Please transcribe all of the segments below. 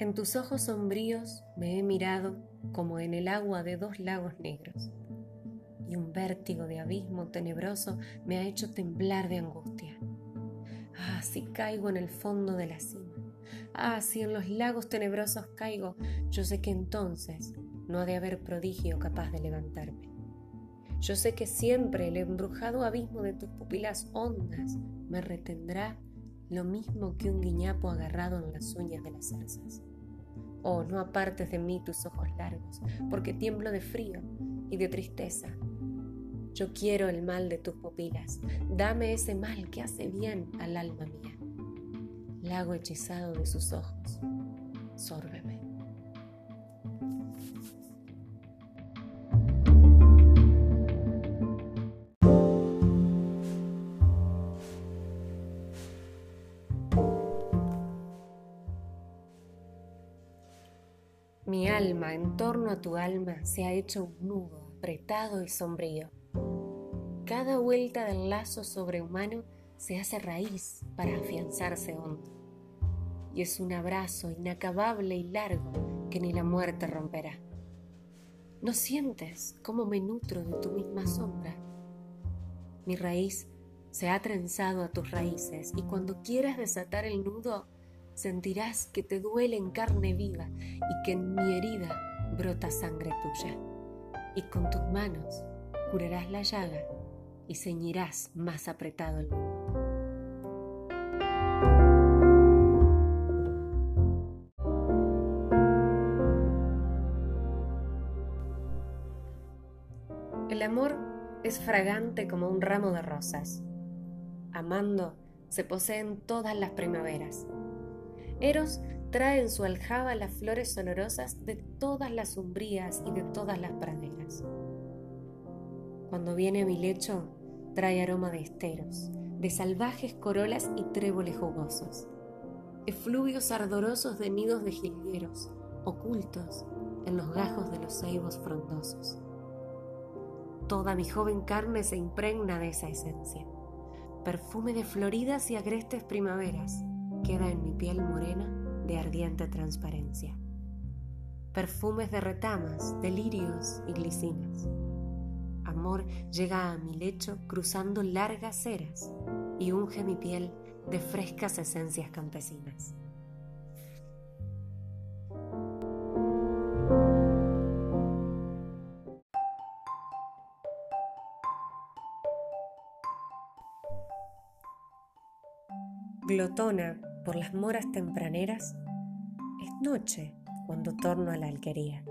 En tus ojos sombríos me he mirado como en el agua de dos lagos negros, y un vértigo de abismo tenebroso me ha hecho temblar de angustia. Ah, si caigo en el fondo de la cima, ah, si en los lagos tenebrosos caigo, yo sé que entonces no ha de haber prodigio capaz de levantarme. Yo sé que siempre el embrujado abismo de tus pupilas hondas me retendrá lo mismo que un guiñapo agarrado en las uñas de las zarzas. Oh, no apartes de mí tus ojos largos, porque tiemblo de frío y de tristeza. Yo quiero el mal de tus pupilas, dame ese mal que hace bien al alma mía. Lago hechizado de sus ojos, sórbeme. Mi alma en torno a tu alma se ha hecho un nudo apretado y sombrío. Cada vuelta del lazo sobrehumano se hace raíz para afianzarse hondo. Y es un abrazo inacabable y largo que ni la muerte romperá. ¿No sientes cómo me nutro de tu misma sombra? Mi raíz se ha trenzado a tus raíces y cuando quieras desatar el nudo, sentirás que te duele en carne viva y que en mi herida brota sangre tuya. Y con tus manos curarás la llaga y ceñirás más apretado el nudo. El amor es fragante como un ramo de rosas. Amando se poseen todas las primaveras Eros trae en su aljaba las flores olorosas de todas las umbrías y de todas las praderas. Cuando viene a mi lecho, trae aroma de esteros, de salvajes corolas y tréboles jugosos, efluvios ardorosos de nidos de jilgueros, ocultos en los gajos de los ceibos frondosos. Toda mi joven carne se impregna de esa esencia, perfume de floridas y agrestes primaveras, queda en mi piel morena de ardiente transparencia. Perfumes de retamas, de lirios y glicinas. Amor llega a mi lecho cruzando largas ceras y unge mi piel de frescas esencias campesinas. Glotona por las moras tempraneras, es noche cuando torno a la alquería,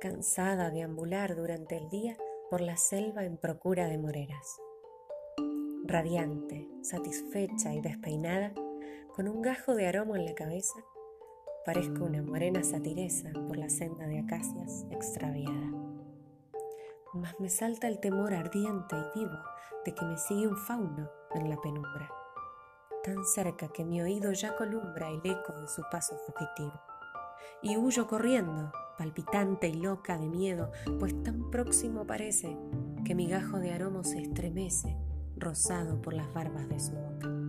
cansada de ambular durante el día por la selva en procura de moreras. Radiante, satisfecha y despeinada, con un gajo de aroma en la cabeza, parezco una morena satiresa por la senda de acacias extraviada. Mas me salta el temor ardiente y vivo de que me sigue un fauno en la penumbra tan cerca que mi oído ya columbra el eco de su paso fugitivo. Y huyo corriendo, palpitante y loca de miedo, pues tan próximo parece que mi gajo de aroma se estremece, rosado por las barbas de su boca.